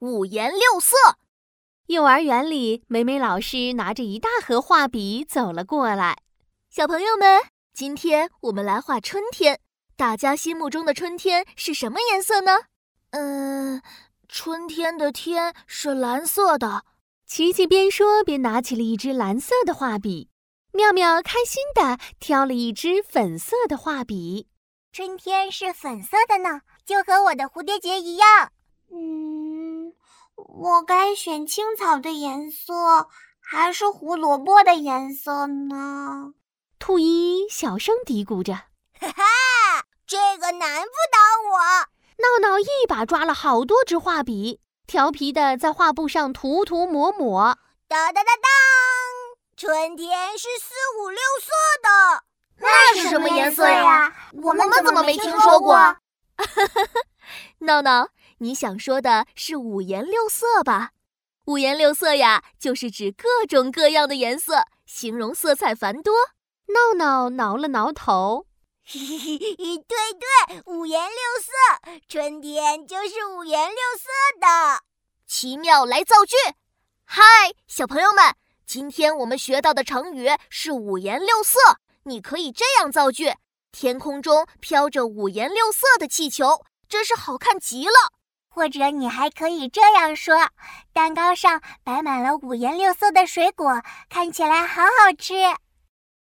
五颜六色。幼儿园里，美美老师拿着一大盒画笔走了过来。小朋友们，今天我们来画春天。大家心目中的春天是什么颜色呢？嗯，春天的天是蓝色的。琪琪边说边拿起了一支蓝色的画笔。妙妙开心地挑了一支粉色的画笔。春天是粉色的呢，就和我的蝴蝶结一样。嗯，我该选青草的颜色，还是胡萝卜的颜色呢？兔依依小声嘀咕着：“哈哈，这个难不倒我。”闹闹一把抓了好多支画笔，调皮的在画布上涂涂抹抹。哒哒哒当，春天是四五六色的。那是什么颜色呀？我们怎么没听说过？闹闹，你想说的是五颜六色吧？五颜六色呀，就是指各种各样的颜色，形容色彩繁多。闹闹挠了挠头，嘿嘿嘿，对对，五颜六色，春天就是五颜六色的。奇妙来造句，嗨，小朋友们，今天我们学到的成语是五颜六色。你可以这样造句：天空中飘着五颜六色的气球，真是好看极了。或者你还可以这样说：蛋糕上摆满了五颜六色的水果，看起来好好吃。